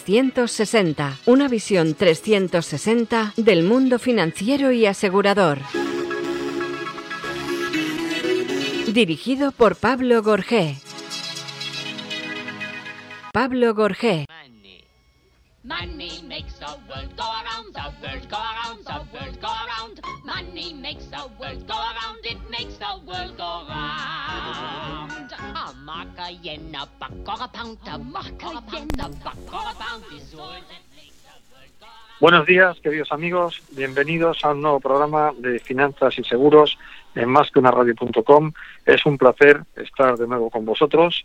360, una visión 360 del mundo financiero y asegurador. Dirigido por Pablo Gorgé. Pablo Gorgé. Money makes the world go around, the world go around, Buenos días, queridos amigos. Bienvenidos a un nuevo programa de finanzas y seguros en másqueunaradio.com. Es un placer estar de nuevo con vosotros,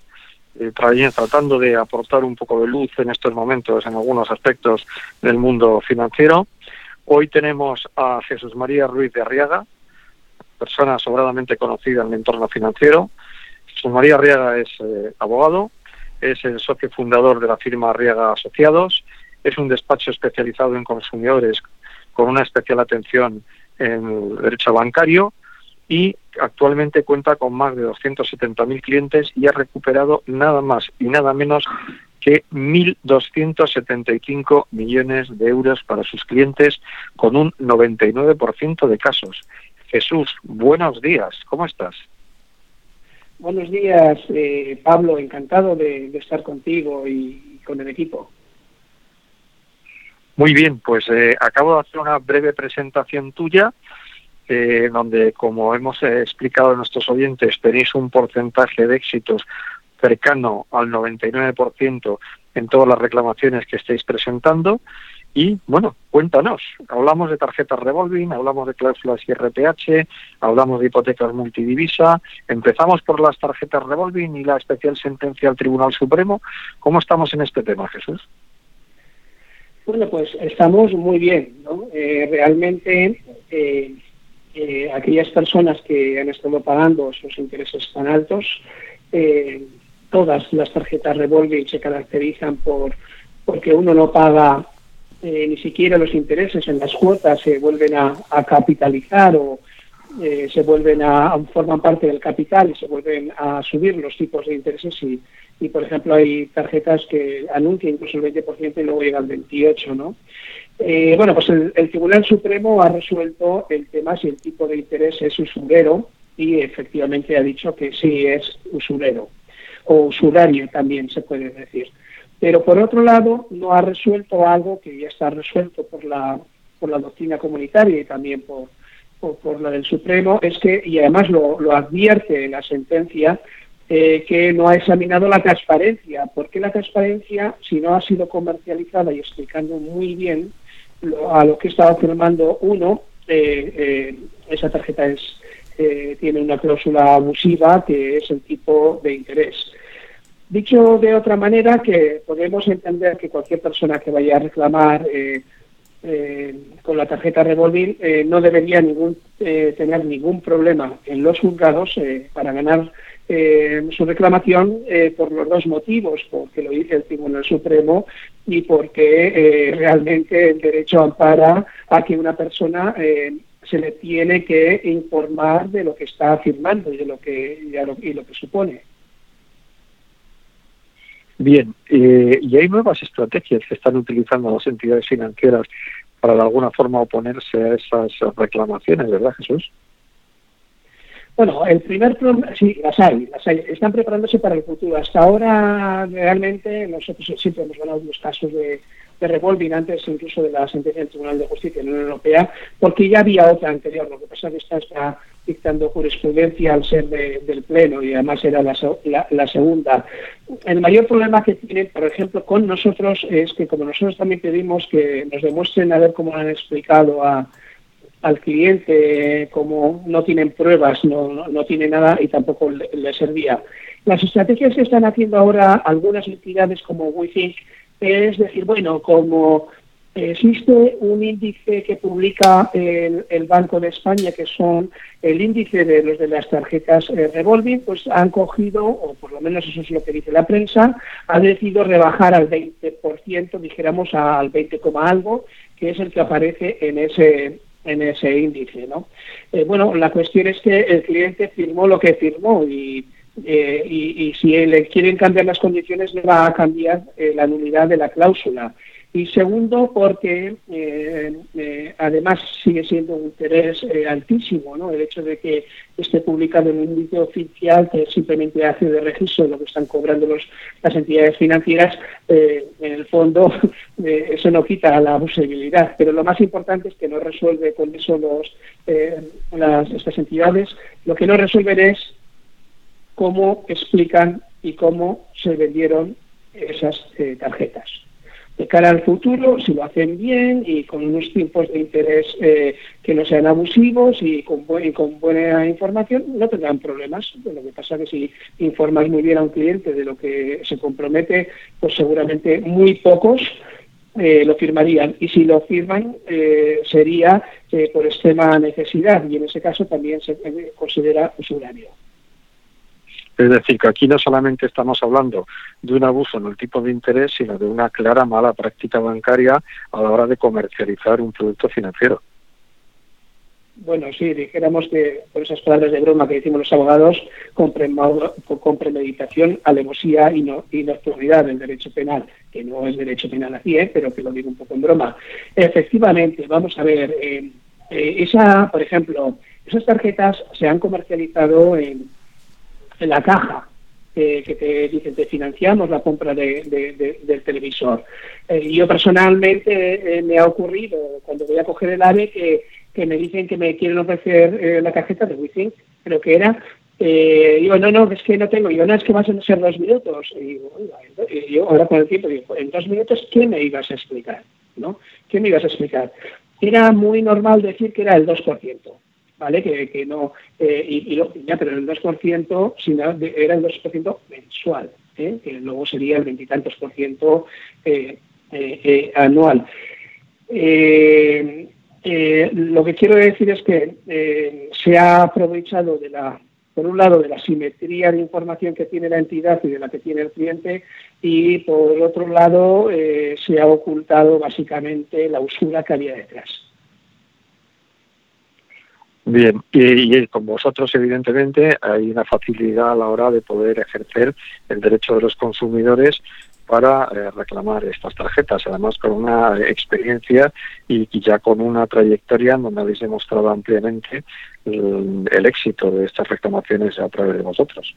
eh, tra- tratando de aportar un poco de luz en estos momentos en algunos aspectos del mundo financiero. Hoy tenemos a Jesús María Ruiz de Arriaga, persona sobradamente conocida en el entorno financiero. Jesús María Arriaga es eh, abogado, es el socio fundador de la firma Arriaga Asociados, es un despacho especializado en consumidores con una especial atención en derecho bancario y actualmente cuenta con más de 270.000 clientes y ha recuperado nada más y nada menos que 1.275 millones de euros para sus clientes con un 99% de casos. Jesús, buenos días, ¿cómo estás? Buenos días, eh, Pablo. Encantado de, estar contigo y, y con el equipo. Muy bien, pues eh, acabo de hacer una breve presentación tuya, eh, donde, como hemos eh, explicado a nuestros oyentes, tenéis un porcentaje de éxitos cercano al 99% en todas las reclamaciones que estáis presentando. Y bueno, cuéntanos, hablamos de tarjetas revolving, hablamos de cláusulas IRPH, hablamos de hipotecas multidivisa, empezamos por las tarjetas revolving y la especial sentencia del Tribunal Supremo. ¿Cómo estamos en este tema, Jesús? Bueno, pues estamos muy bien, ¿no? Eh, realmente eh, eh, aquellas personas que han estado pagando esos intereses tan altos, todas las tarjetas revolving se caracterizan por porque uno no paga eh, ni siquiera los intereses en las cuotas, se vuelven a, capitalizar o eh, se vuelven a, forman parte del capital y se vuelven a subir los tipos de intereses y, y por ejemplo hay tarjetas que anuncian incluso el 20% y luego llega al 28%, ¿no? Eh, bueno, pues el, el, Tribunal Supremo ha resuelto el tema si el tipo de interés es usurero y efectivamente ha dicho que sí es usurero o usurario también se puede decir. Pero por otro lado no ha resuelto algo que ya está resuelto por la por la doctrina comunitaria y también por, por, la del Supremo, es que, y además lo, lo advierte la sentencia, eh, que no ha examinado la transparencia. ¿Por qué la transparencia, si no ha sido comercializada y explicando muy bien lo, a lo que estaba firmando uno, eh, eh, esa tarjeta es, tiene una cláusula abusiva que es el tipo de interés. Dicho de otra manera, que podemos entender que cualquier persona que vaya a reclamar eh, eh, con la tarjeta revolving eh, no debería ningún, tener ningún problema en los juzgados para ganar su reclamación por los dos motivos, porque lo dice el Tribunal Supremo y porque realmente el derecho ampara a que una persona se le tiene que informar de lo que está afirmando y de lo que, lo, y lo que supone. Bien, eh, y hay nuevas estrategias que están utilizando las entidades financieras para de alguna forma oponerse a esas reclamaciones, ¿verdad, Jesús? Bueno, el primer problema, sí, las hay, las hay. Están preparándose para el futuro. Hasta ahora, realmente, nosotros siempre hemos ganado los casos de, de revolving antes incluso de la sentencia del Tribunal de Justicia de la Unión Europea, porque ya había otra anterior. Lo que pasa es que esta está dictando jurisprudencia al ser de, del Pleno y además era la, la, la, segunda. El mayor problema que tienen, por ejemplo, con nosotros es que como nosotros también pedimos que nos demuestren a ver cómo han explicado a, al cliente, como no tienen pruebas, no, no, no tiene nada y tampoco le, le, servía. Las estrategias que están haciendo ahora algunas entidades como WeThink es decir, bueno, como existe un índice que publica el, el, Banco de España, que son el índice de los de las tarjetas eh, revolving, pues han cogido, o por lo menos eso es lo que dice la prensa, ha decidido rebajar al 20%, dijéramos al 20, algo, que es el que aparece en ese en ese índice, ¿no? Eh, bueno, la cuestión es que el cliente firmó lo que firmó y y, si le quieren cambiar las condiciones, le va a cambiar la nulidad de la cláusula y segundo porque eh, eh, además sigue siendo un interés eh, altísimo ¿no? el hecho de que esté publicado en un índice oficial que simplemente hace de registro de lo que están cobrando las entidades financieras en el fondo eso no quita la posibilidad. Pero lo más importante es que no resuelve con eso las, estas entidades. Lo que no resuelven es cómo explican y cómo se vendieron esas tarjetas de cara al futuro, si lo hacen bien y con unos tiempos de interés eh, que no sean abusivos y con, con, buena información, no tendrán problemas. Lo que pasa es que si informas muy bien a un cliente de lo que se compromete, pues seguramente muy pocos eh, lo firmarían. Y si lo firman, eh, sería por extrema necesidad y en ese caso también se considera usurario. Es decir, que aquí no solamente estamos hablando de un abuso en el tipo de interés, sino de una clara mala práctica bancaria a la hora de comercializar un producto financiero. Bueno, sí, dijéramos que por esas palabras de broma que decimos los abogados, con, premeditación, alevosía y, no, y nocturnidad del derecho penal, que no es derecho penal así, ¿eh? pero que lo digo un poco en broma. Efectivamente, vamos a ver, eh, eh, esa, por ejemplo, esas tarjetas se han comercializado en, en la caja que te dicen te financiamos la compra de, del televisor. Eh, yo personalmente eh, me ha ocurrido cuando voy a coger el AVE que, que me dicen que me quieren ofrecer eh, la tarjeta de Wi-Fi, pero que era digo, no, no, es que no tengo. Yo, no, es que vas a ser dos minutos. Y digo, yo ahora con el tiempo digo, en dos minutos, ¿qué me ibas a explicar? ¿No? ¿Qué me ibas a explicar? Era muy normal decir que era el 2%. ¿Vale? Que, que no, eh, y, lo, ya, pero el 2% sino era el 2% mensual, ¿eh? que luego sería el veintitantos por ciento eh, anual. lo que quiero decir es que se ha aprovechado de la por un lado de la simetría de información que tiene la entidad y de la que tiene el cliente y por otro lado se ha ocultado básicamente la usura que había detrás. Bien, y, con vosotros, evidentemente, hay una facilidad a la hora de poder ejercer el derecho de los consumidores para eh, reclamar estas tarjetas, además con una experiencia y, ya con una trayectoria en donde habéis demostrado ampliamente el, éxito de estas reclamaciones a través de vosotros.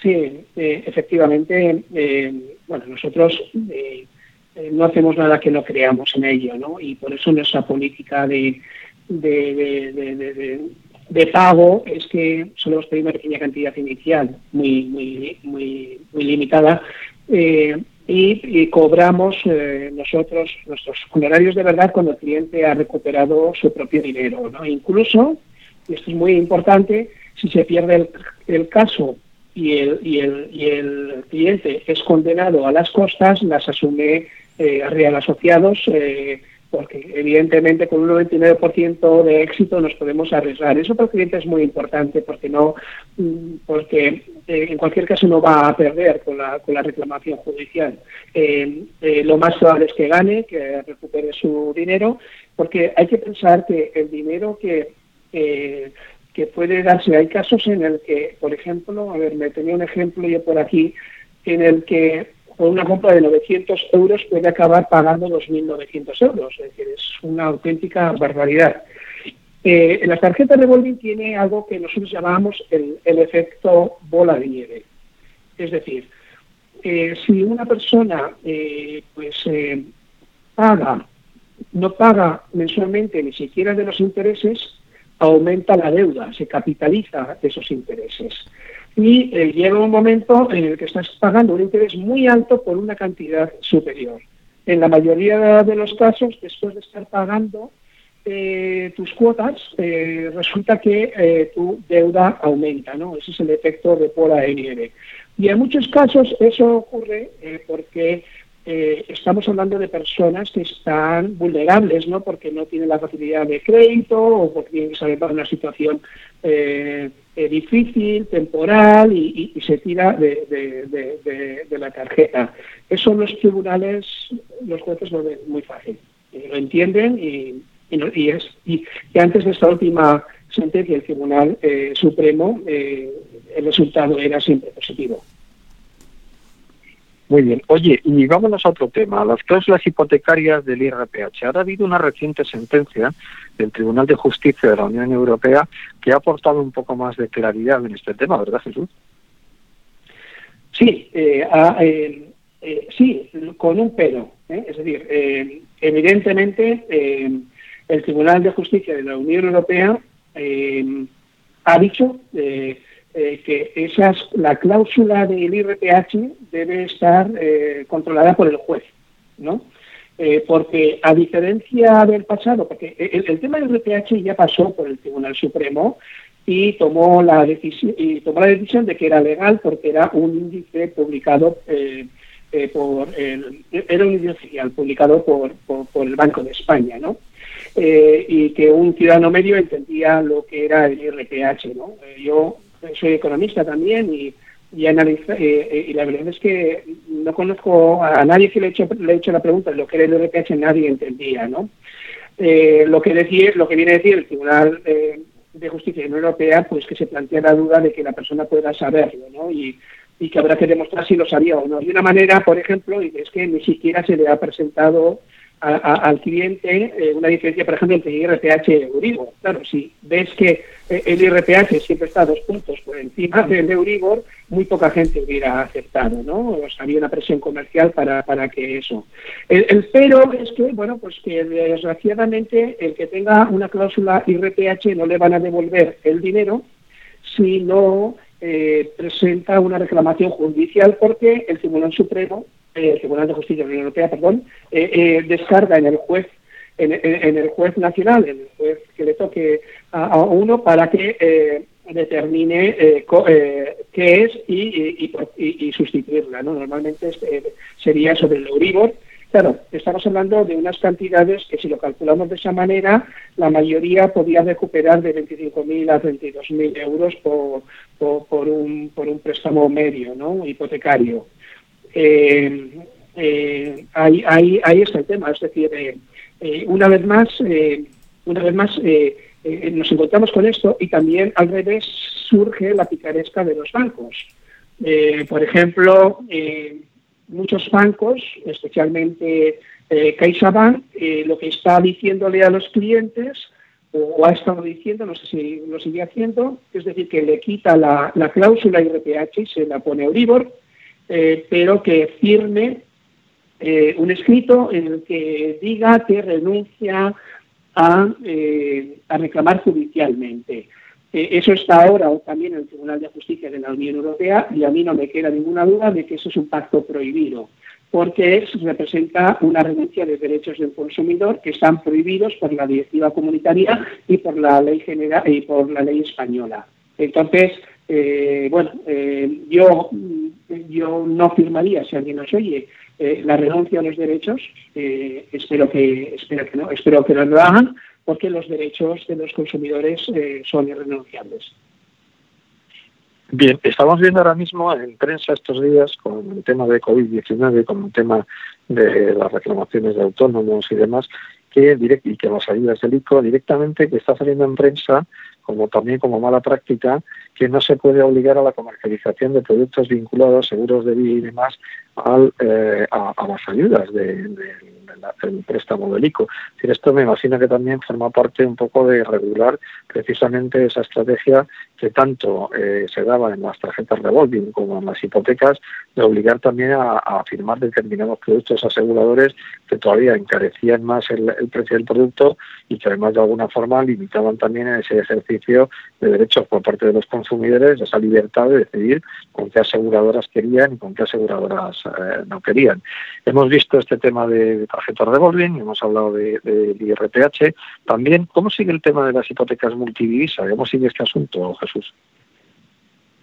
Sí, eh, efectivamente, eh, bueno, nosotros no hacemos nada que no creamos en ello, ¿no? Y por eso nuestra política de de, pago es que solo os pedimos una pequeña cantidad inicial, muy, muy, muy, muy limitada, eh, y, cobramos eh, nosotros nuestros honorarios de verdad cuando el cliente ha recuperado su propio dinero. ¿no? Incluso, y esto es muy importante, si se pierde el, caso y el, y, el, y el cliente es condenado a las costas, las asume eh, Real Asociados. Eh, porque evidentemente con un 99% de éxito nos podemos arriesgar. Eso para el cliente es muy importante porque no, mm, porque eh, en cualquier caso no va a perder con la, con la reclamación judicial. Eh, eh, lo más probable es que gane, que recupere su dinero, porque hay que pensar que el dinero que que puede darse, hay casos en el que, por ejemplo, a ver, me tenía un ejemplo yo por aquí, en el que por una compra de 900 euros puede acabar pagando 2.900 euros. Es decir, es una auténtica barbaridad. Eh, las tarjetas revolving tiene algo que nosotros llamamos el, efecto bola de nieve. Es decir, eh, si una persona eh, pues eh, paga, no paga mensualmente ni siquiera de los intereses, aumenta la deuda, se capitaliza esos intereses y eh, llega un momento en el que estás pagando un interés muy alto por una cantidad superior. En la mayoría de los casos, después de estar pagando eh, tus cuotas, eh, resulta que tu deuda aumenta, ¿no? Ese es el efecto de pola de nieve. Y en muchos casos eso ocurre porque estamos hablando de personas que están vulnerables, ¿no? Porque no tienen la facilidad de crédito o porque tienen que salir para una situación eh, difícil, temporal y, se tira de, la tarjeta. Eso los tribunales, los jueces lo ven muy fácil, lo entienden y, y, es, y, antes de esta última sentencia el Tribunal eh, Supremo, eh, el resultado era siempre positivo. Muy bien. Oye, y vámonos a otro tema, las cláusulas hipotecarias del IRPH. Ahora ha habido una reciente sentencia del Tribunal de Justicia de la Unión Europea que ha aportado un poco más de claridad en este tema, ¿verdad, Jesús? Sí, eh, eh, eh, sí, con un pero. Es decir, evidentemente el Tribunal de Justicia de la Unión Europea ha dicho eh, que esas, la cláusula del IRPH debe estar eh, controlada por el juez, ¿no? Eh, porque a diferencia del pasado, porque el, tema del IRPH ya pasó por el Tribunal Supremo y tomó la decisión y tomó la decisión de que era legal porque era un índice publicado por el, era un índice oficial publicado por, por, el Banco de España, ¿no? y que un ciudadano medio entendía lo que era el IRPH, ¿no? yo soy economista también y, y, analiza, eh, eh, y la verdad es que no conozco a nadie que le he hecho, le he hecho la pregunta lo que era el RPH, nadie entendía, ¿no? Eh, lo que decir, lo que viene a decir el Tribunal de Justicia de la Unión Europea, pues que se plantea la duda de que la persona pueda saberlo, ¿no? Y, y que habrá que demostrar si lo sabía o no. De una manera, por ejemplo, es que ni siquiera se le ha presentado al cliente eh, una diferencia, por ejemplo, entre IRPH y Euribor. Claro, si ves que eh, el IRPH siempre está dos puntos por encima del Euribor, muy poca gente hubiera aceptado, ¿no? O había una presión comercial para, para que eso. El, el, pero es que, bueno, pues que desgraciadamente el que tenga una cláusula IRPH no le van a devolver el dinero si no eh, presenta una reclamación judicial porque el Tribunal Supremo el eh, Tribunal de Justicia de la Unión Europea, perdón, eh, eh, descarga en el juez en, el juez nacional, en el juez que le toque a, uno para que determine qué es y, sustituirla. ¿no? Normalmente sería sobre el Euribor. Claro, estamos hablando de unas cantidades que si lo calculamos de esa manera, la mayoría podría recuperar de 25.000 a 32.000 euros por, por, un, por un préstamo medio ¿no? hipotecario eh, eh, ahí, está el tema. Es decir, eh, una vez más, una vez más nos encontramos con esto y también al revés surge la picaresca de los bancos. por ejemplo, muchos bancos, especialmente CaixaBank, lo que está diciéndole a los clientes o ha estado diciendo, no sé si lo sigue haciendo, es decir, que le quita la, la cláusula IRPH y se la pone Euribor, eh, pero que firme eh, un escrito en el que diga que renuncia a, eh, reclamar judicialmente. eso está ahora también en el Tribunal de Justicia de la Unión Europea y a mí no me queda ninguna duda de que eso es un pacto prohibido, porque representa una renuncia de derechos del consumidor que están prohibidos por la directiva comunitaria y y por la ley española. Entonces, eh, bueno, eh, yo, yo no firmaría si alguien nos oye eh, la renuncia a los derechos. espero que espero que no, espero que no lo hagan, porque los derechos de los consumidores son irrenunciables. Bien, estamos viendo ahora mismo en prensa estos días con el tema de COVID-19, con el tema de las reclamaciones de autónomos y demás, que y que las ayudas del ICO directamente que está saliendo en prensa como también como mala práctica que no se puede obligar a la comercialización de productos vinculados, seguros de vida y demás, eh, a, las ayudas de, del préstamo del ICO. esto me imagino que también forma parte un poco de regular precisamente esa estrategia que tanto eh, se daba en las tarjetas revolving como en las hipotecas, de obligar también a, firmar determinados productos aseguradores que todavía encarecían más el, precio del producto y que además de alguna forma limitaban también ese ejercicio de derechos por parte de los consumidores, esa libertad de decidir con qué aseguradoras querían y con qué aseguradoras eh, no querían. Hemos visto este tema de tarjetas revolving, hemos hablado de, de, IRPH. También, ¿cómo sigue el tema de las hipotecas multidivisa? ¿Cómo sigue este asunto, Jesús?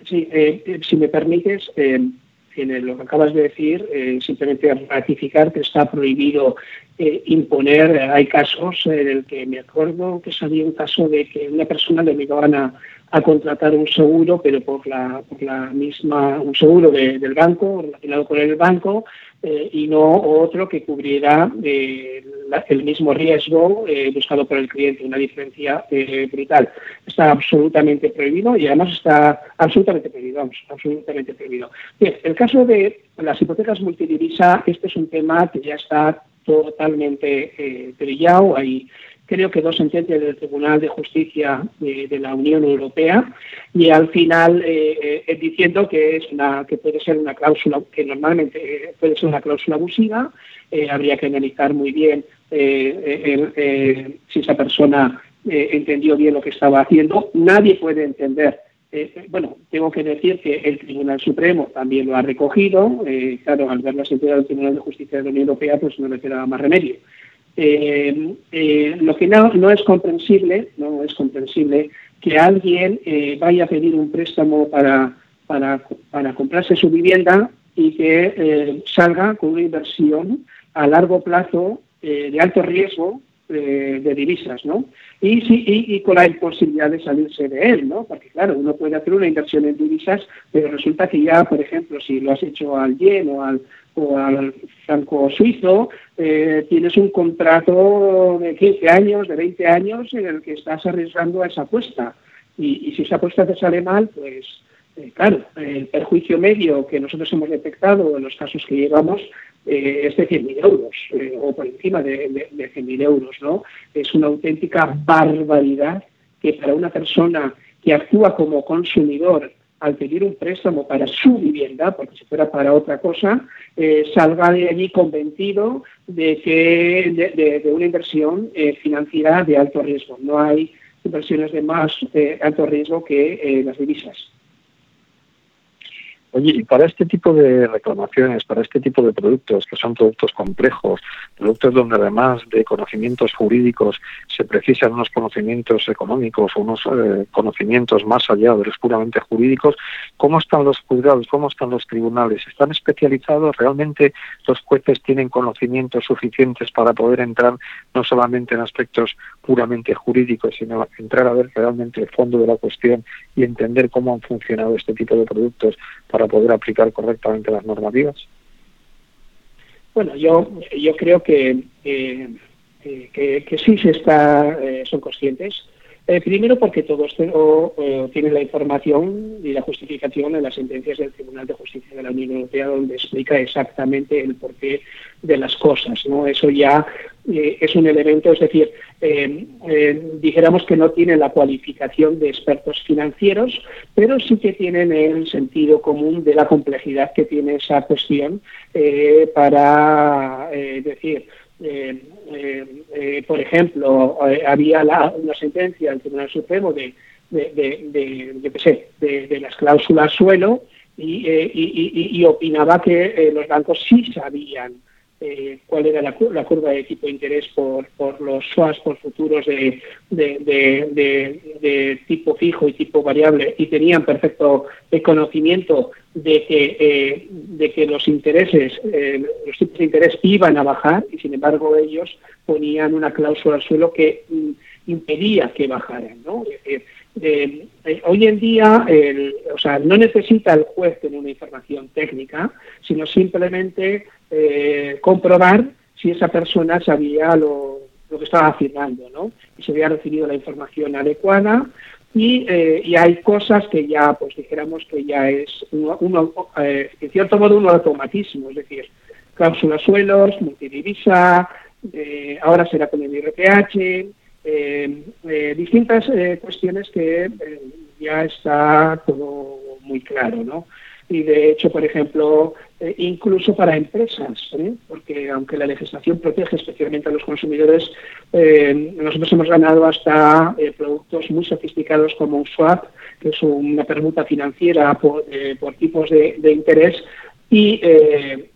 Sí, eh, eh, si me permites, en lo que acabas de decir, simplemente ratificar que está prohibido imponer. Hay casos en el que me acuerdo que salía un caso de que una persona le obligaban a, a contratar un seguro, pero por la, por la misma, un seguro del banco, relacionado con el banco, eh, y no otro que cubriera eh, el mismo riesgo eh, buscado por el cliente, una diferencia brutal. Está absolutamente prohibido y además está absolutamente prohibido, vamos, absolutamente prohibido. Bien, el caso de las hipotecas multidivisa, este es un tema que ya está totalmente trillado. Hay creo que dos sentencias del Tribunal de Justicia de, la Unión Europea y al final eh, eh, diciendo que es una que puede ser una cláusula que normalmente eh, puede ser una cláusula abusiva habría que analizar muy bien si esa persona entendió bien lo que estaba haciendo nadie puede entender bueno, tengo que decir que el Tribunal Supremo también lo ha recogido. claro, al ver la sentencia del Tribunal de Justicia de la Unión Europea, pues no le quedaba más remedio. Eh, eh, lo que no, es comprensible, no es comprensible que alguien eh, vaya a pedir un préstamo para, para, para comprarse su vivienda y que salga con una inversión a largo plazo de alto riesgo de divisas, ¿no? Y, sí, y, con la imposibilidad de salirse de él, ¿no? Porque claro, uno puede hacer una inversión en divisas, pero resulta que ya, por ejemplo, si lo has hecho al yen o al, o al franco suizo, eh, tienes un contrato de 15 años, de 20 años, en el que estás arriesgando a esa apuesta. Y, si esa apuesta te sale mal, pues eh, claro, el perjuicio medio que nosotros hemos detectado en los casos que llevamos eh, es de 100.000 euros, o por encima de, de, de 100.000 euros, ¿no? Es una auténtica barbaridad que para una persona que actúa como consumidor al pedir un préstamo para su vivienda, porque si fuera para otra cosa, eh, salga de allí convencido de que de, una inversión eh, financiera de alto riesgo. No hay inversiones de más eh, alto riesgo que las divisas. Oye, y para este tipo de reclamaciones, para este tipo de productos, que son productos complejos, productos donde además de conocimientos jurídicos se precisan unos conocimientos económicos o unos eh, conocimientos más allá de los puramente jurídicos, ¿cómo están los juzgados? ¿Cómo están los tribunales? ¿Están especializados? ¿Realmente los jueces tienen conocimientos suficientes para poder entrar no solamente en aspectos puramente jurídicos, sino entrar a ver realmente el fondo de la cuestión y entender cómo han funcionado este tipo de productos para poder aplicar correctamente las normativas? Bueno, yo, yo creo que, que, que, sí se está, eh, son conscientes. Eh, primero porque todos eh, tienen la información y la justificación en las sentencias del Tribunal de Justicia de la Unión Europea donde explica exactamente el porqué de las cosas. ¿no? Eso ya es un elemento, es decir, dijéramos que no tienen la cualificación de expertos financieros, pero sí que tienen el sentido común de la complejidad que tiene esa cuestión para decir, eh, eh, por ejemplo, eh, había una sentencia del Tribunal Supremo de, de, las cláusulas suelo y, opinaba que los bancos sí sabían cuál era la, curva de tipo de interés por, por los swaps, por futuros de, de, tipo fijo y tipo variable y tenían perfecto conocimiento de que, eh, de que los intereses, eh, los tipos de interés iban a bajar y sin embargo ellos ponían una cláusula al suelo que mm, impedía que bajaran. ¿no? Eh, hoy en día, o sea, no necesita el juez tener una información técnica, sino simplemente comprobar si esa persona sabía lo, que estaba afirmando, ¿no? Y se había recibido la información adecuada eh, y, hay cosas que ya, pues dijéramos que ya es, uno, eh, en cierto modo, un automatismo, es decir, cláusulas suelos, multidivisa, eh, ahora será con el IRPH, distintas cuestiones que ya está todo muy claro, ¿no? y de hecho, por ejemplo, eh, incluso para empresas, ¿eh? porque aunque la legislación protege especialmente a los consumidores, eh, nosotros hemos ganado hasta productos muy sofisticados como un swap, que es una permuta financiera por, tipos de, interés, y,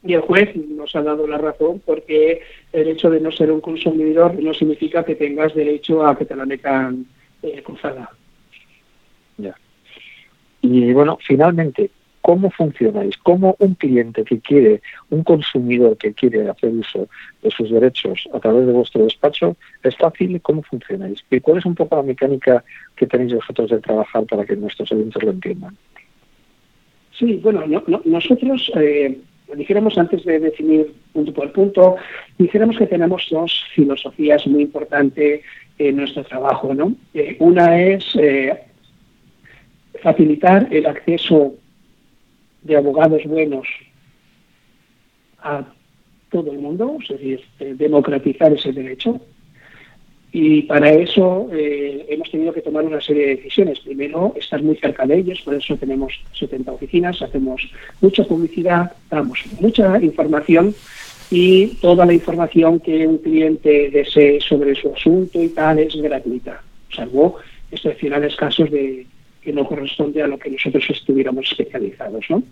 y, el juez nos ha dado la razón porque el hecho de no ser un consumidor no significa que tengas derecho a que te la metan cruzada. Ya. Y bueno, finalmente, ¿Cómo funcionáis? ¿Cómo un cliente que quiere, un consumidor que quiere hacer uso de sus derechos a través de vuestro despacho, es fácil? ¿Cómo funcionáis? ¿Y cuál es un poco la mecánica que tenéis vosotros de trabajar para que nuestros oyentes lo entiendan? Sí, bueno, nosotros, eh, dijéramos antes de definir punto por punto, dijéramos que tenemos dos filosofías muy importantes en nuestro trabajo. ¿no? Eh, una es eh, facilitar el acceso de abogados buenos a todo el mundo, es decir, eh, democratizar ese derecho. Y para eso eh, hemos tenido que tomar una serie de decisiones. Primero, estar muy cerca de ellos, por eso tenemos 70 oficinas, hacemos mucha publicidad, damos mucha información y toda la información que un cliente desee sobre su asunto y tal es gratuita, salvo excepcionales casos de que no corresponde a lo que nosotros estuviéramos especializados. ¿no?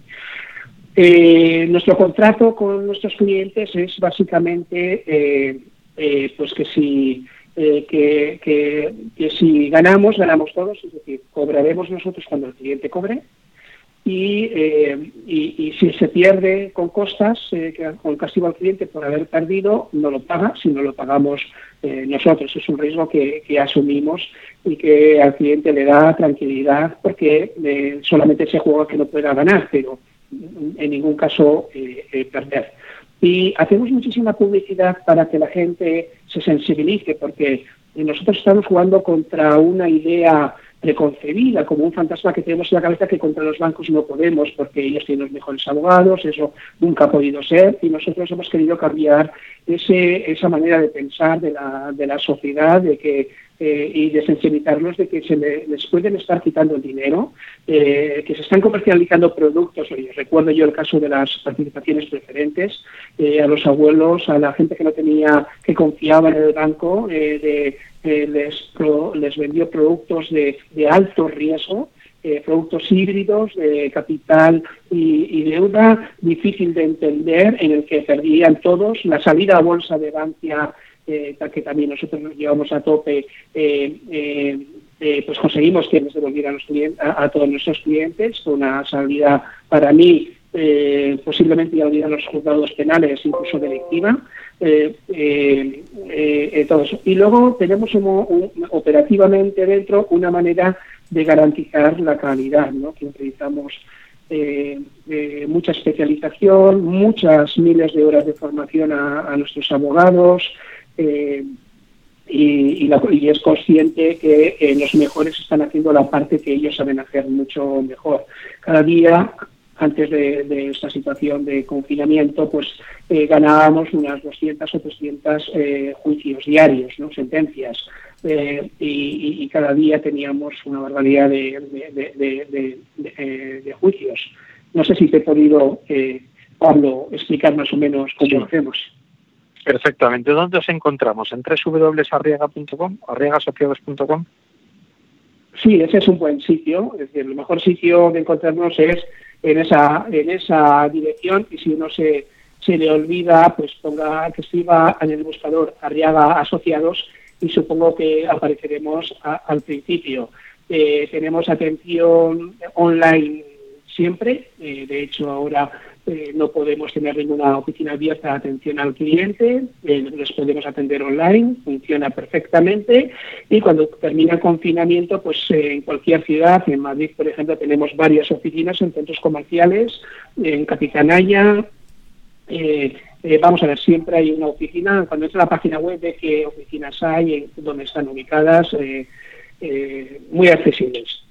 Eh, nuestro contrato con nuestros clientes es básicamente eh, eh, pues que si que, que, si ganamos, ganamos todos, es decir, cobraremos nosotros cuando el cliente cobre y, y, si se pierde con costas, con castigo al cliente por haber perdido, no lo paga, si no lo pagamos nosotros. Es un riesgo que, que, asumimos y que al cliente le da tranquilidad porque solamente se juega que no pueda ganar, pero en ningún caso eh, eh, perder. Y hacemos muchísima publicidad para que la gente se sensibilice, porque nosotros estamos jugando contra una idea preconcebida, como un fantasma que tenemos en la cabeza que contra los bancos no podemos, porque ellos tienen los mejores abogados, eso nunca ha podido ser, y nosotros hemos querido cambiar ese, esa manera de pensar de la, de la sociedad, de que eh, y de sensibilizarlos de que se les pueden estar quitando el dinero, eh, que se están comercializando productos. Oye, recuerdo yo el caso de las participaciones preferentes, eh, a los abuelos, a la gente que no tenía, que confiaba en el banco, de, les, les vendió productos de, alto riesgo. productos híbridos de capital y, y, deuda difícil de entender en el que perdían todos la salida a bolsa de Bankia eh, que también nosotros nos llevamos a tope, eh, eh, pues conseguimos que nos devolvieran los a, todos nuestros clientes, una salida para mí posiblemente ya olvidan los juzgados penales, incluso delictiva. eso. Y luego tenemos operativamente dentro una manera de garantizar la calidad, ¿no? que utilizamos mucha especialización, muchas miles de horas de formación a nuestros abogados, eh, y, es consciente que eh, los mejores están haciendo la parte que ellos saben hacer mucho mejor. Cada día, antes de, esta situación de confinamiento, pues eh, ganábamos unas 200 o 300 juicios diarios, ¿no? sentencias. Y, cada día teníamos una barbaridad de, de, juicios. No sé si te he podido, Pablo, explicar más o menos cómo lo hacemos. Perfectamente. ¿Dónde os encontramos? ¿En www.arriaga.com? ¿arriagasociados.com? Sí, ese es un buen sitio. Es decir, el mejor sitio de encontrarnos es en esa, en esa dirección y si uno se, se le olvida, pues ponga que escriba en el buscador Arriaga Asociados y supongo que apareceremos al principio. Eh, tenemos atención online siempre. Eh, de hecho, ahora eh, no podemos tener ninguna oficina abierta de atención al cliente, eh, les podemos atender online, funciona perfectamente y cuando termina el confinamiento, pues eh, en cualquier ciudad, en Madrid, por ejemplo, tenemos varias oficinas en centros comerciales, en Capitanaya, vamos a ver, siempre hay una oficina, cuando entra la página web de qué oficinas hay, dónde están ubicadas, muy accesibles.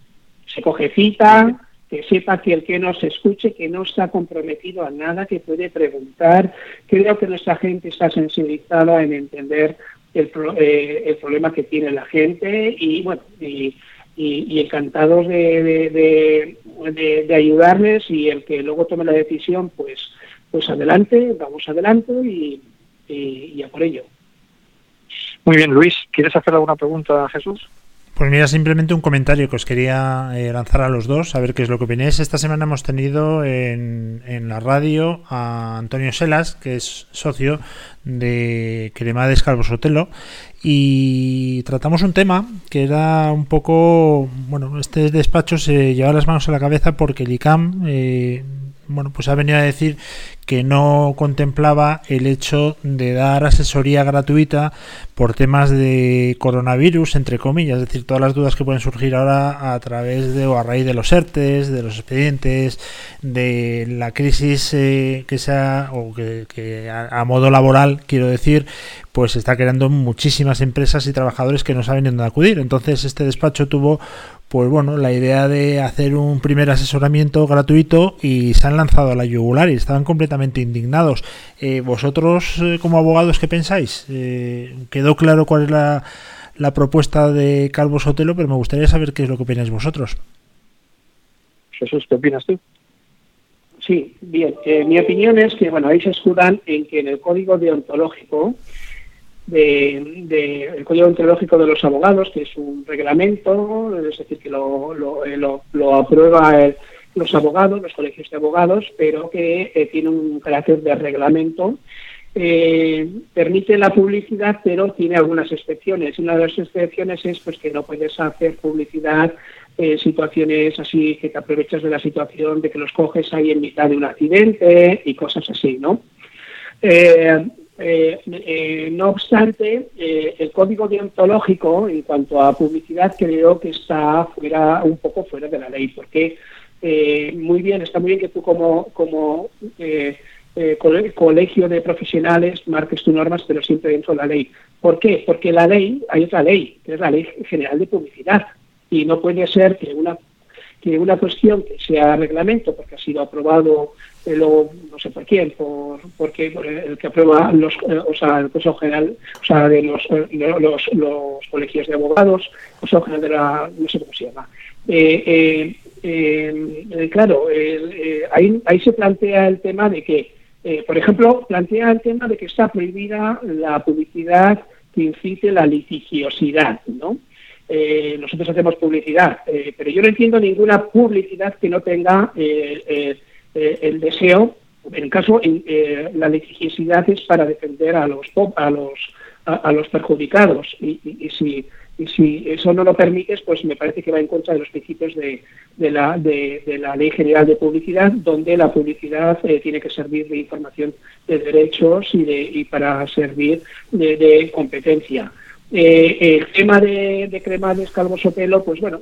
Se coge cita, que sepa que el que nos escuche, que no está comprometido a nada, que puede preguntar. Creo que nuestra gente está sensibilizada en entender el, eh, el problema que tiene la gente y, bueno, y, y, encantados de, de, de, ayudarles y el que luego tome la decisión, pues, pues adelante, vamos adelante y, y, a por ello. Muy bien, Luis, ¿quieres hacer alguna pregunta a Jesús? Pues mira, simplemente un comentario que os quería eh, lanzar a los dos, a ver qué es lo que opináis. Esta semana hemos tenido en, en la radio a Antonio Selas, que es socio de Cremades Calvo Sotelo, y tratamos un tema que era un poco, bueno, este despacho se lleva las manos a la cabeza porque el ICAM eh, bueno, pues ha venido a decir que no contemplaba el hecho de dar asesoría gratuita por temas de coronavirus, entre comillas, es decir, todas las dudas que pueden surgir ahora a través de o a raíz de los ERTES, de los expedientes, de la crisis eh, que sea, o que, a, modo laboral, quiero decir, pues está creando muchísimas empresas y trabajadores que no saben dónde acudir. Entonces, este despacho tuvo pues bueno, la idea de hacer un primer asesoramiento gratuito y se han lanzado a la yugular y estaban completamente indignados. Eh, ¿Vosotros, eh, como abogados, qué pensáis? Eh, ¿Quedó claro cuál es la, propuesta de Calvo Sotelo? Pero me gustaría saber qué es lo que opináis vosotros. Jesús, ¿qué opinas tú? Sí, bien. mi opinión es que, bueno, ahí se escudan en que en el código deontológico de, el Código Ontológico de los Abogados, que es un reglamento, es decir, que lo, lo, eh, lo, aprueba los abogados, los colegios de abogados, pero que eh, tiene un carácter de reglamento. Eh, permite la publicidad, pero tiene algunas excepciones. Una de las excepciones es pues que no puedes hacer publicidad en situaciones así que te aprovechas de la situación de que los coges ahí en mitad de un accidente y cosas así, ¿no? Eh, no obstante, eh, el código deontológico en cuanto a publicidad creo que está fuera un poco fuera de la ley, porque muy bien, está muy bien que tú como, como colegio de profesionales marques tus normas, pero siempre dentro de la ley. ¿Por qué? Porque la ley, hay otra ley, que es la Ley General de Publicidad, y no puede ser que una una cuestión que sea reglamento, porque ha sido aprobado no sé por quién, por, porque el que aprueba los, eh, o sea, el Consejo General, o sea, de los, eh, los, los colegios de abogados, Consejo General de la, no sé cómo se llama. Eh, claro, ahí, ahí se plantea el tema de que, por ejemplo, plantea el tema de que está prohibida la publicidad que incite la litigiosidad, ¿no? Nosotros hacemos publicidad, pero yo no entiendo ninguna publicidad que no tenga eh, eh, el deseo, en el caso, eh, la litigiosidad es para defender a los a los a, los perjudicados y, si y si eso no lo permites, pues me parece que va en contra de los principios de, de, la, de, la Ley General de Publicidad, donde la publicidad eh, tiene que servir de información de derechos y, de, y para servir de, competencia. El tema de, de Cremades Calvo Sotelo, pues bueno,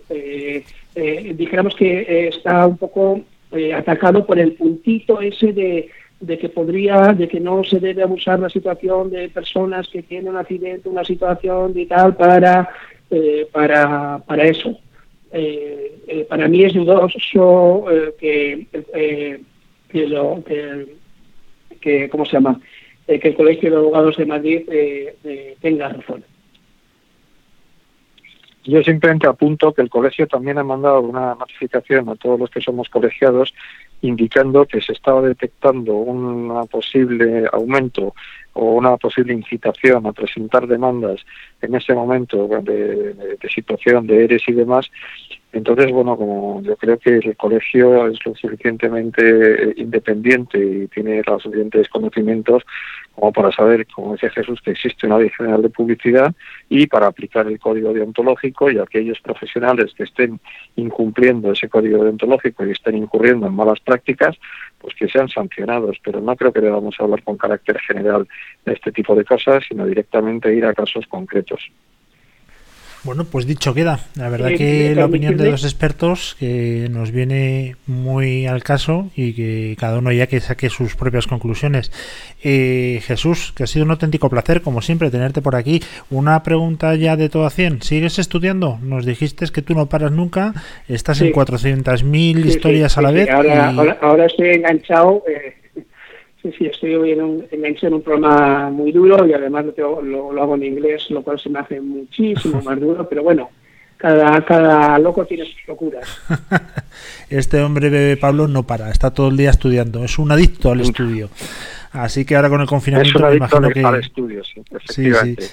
dijéramos que está un poco eh, atacado por el puntito ese de, que podría, de que no se debe abusar la situación de personas que tienen un accidente, una situación y tal para, eh, para, para eso. Eh, para mí es dudoso que, que, lo, que, ¿cómo se llama? que el Colegio de Abogados de Madrid tenga razón. Yo simplemente apunto que el colegio también ha mandado una notificación a todos los que somos colegiados indicando que se estaba detectando un posible aumento o una posible incitación a presentar demandas en ese momento de, situación de ERES y demás. Entonces, bueno, como yo creo que el colegio es lo suficientemente independiente y tiene los suficientes conocimientos como para saber, como decía Jesús, que existe una ley general de publicidad y para aplicar el código deontológico y aquellos profesionales que estén incumpliendo ese código deontológico y estén incurriendo en malas prácticas, pues que sean sancionados. Pero no creo que debamos hablar con carácter general de este tipo de cosas, sino directamente ir a casos concretos. Bueno, pues dicho queda. La verdad que la opinión de los expertos que nos viene muy al caso y que cada uno ya que saque sus propias conclusiones. Eh, Jesús, que ha sido un auténtico placer, como siempre, tenerte por aquí. Una pregunta ya de todo a 100. ¿Sigues estudiando? Nos dijiste que tú no paras nunca. Estás en 400.000 historias a la vez. Ahora, ahora, estoy enganchado. Eh Sí, sí, estoy en un, en un programa muy duro y además lo, lo, hago en inglés, lo cual se me hace muchísimo más duro, pero bueno, cada, cada loco tiene sus locuras. Este hombre, bebé Pablo, no para, está todo el día estudiando, es un adicto al estudio. Así que ahora con el confinamiento me imagino que... Al estudio, sí, efectivamente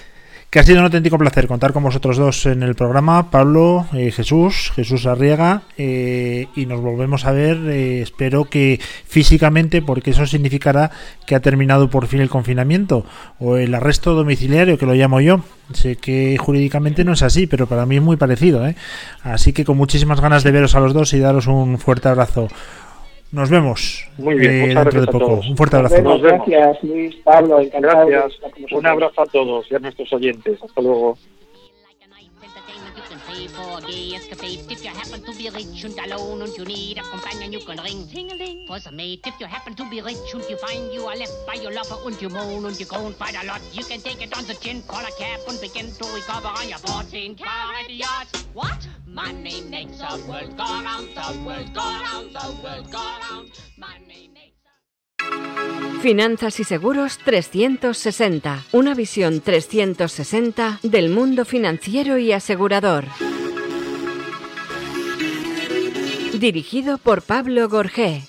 que ha sido un auténtico placer contar con vosotros dos en el programa, Pablo, eh, Jesús, Jesús Arriaga, eh, y nos volvemos a ver, eh, espero que físicamente, porque eso significará que ha terminado por fin el confinamiento o el arresto domiciliario, que lo llamo yo. Sé que jurídicamente no es así, pero para mí es muy parecido. Así que con muchísimas ganas de veros a los dos y daros un fuerte abrazo. Nos vemos Muy bien, eh, dentro de poco. Un fuerte abrazo. Nos vemos. gracias Luis, Pablo, Gracias. Un abrazo a todos y a nuestros oyentes. Hasta luego. For. If you happen to be rich and alone and you need a companion, you can ring ting-a-ling for some mate. If you happen to be rich and you find you are left by your lover and you moan and you groan quite a lot, you can take it on the chin, call a cab and begin to recover on your 14 carat yacht. What? Money makes the world go round, the world go round, the world go round. Money makes the... Finanzas y Seguros 360. Una visión 360 del mundo financiero y asegurador. Dirigido por Pablo Gorgé.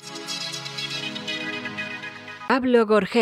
Pablo Gorgé.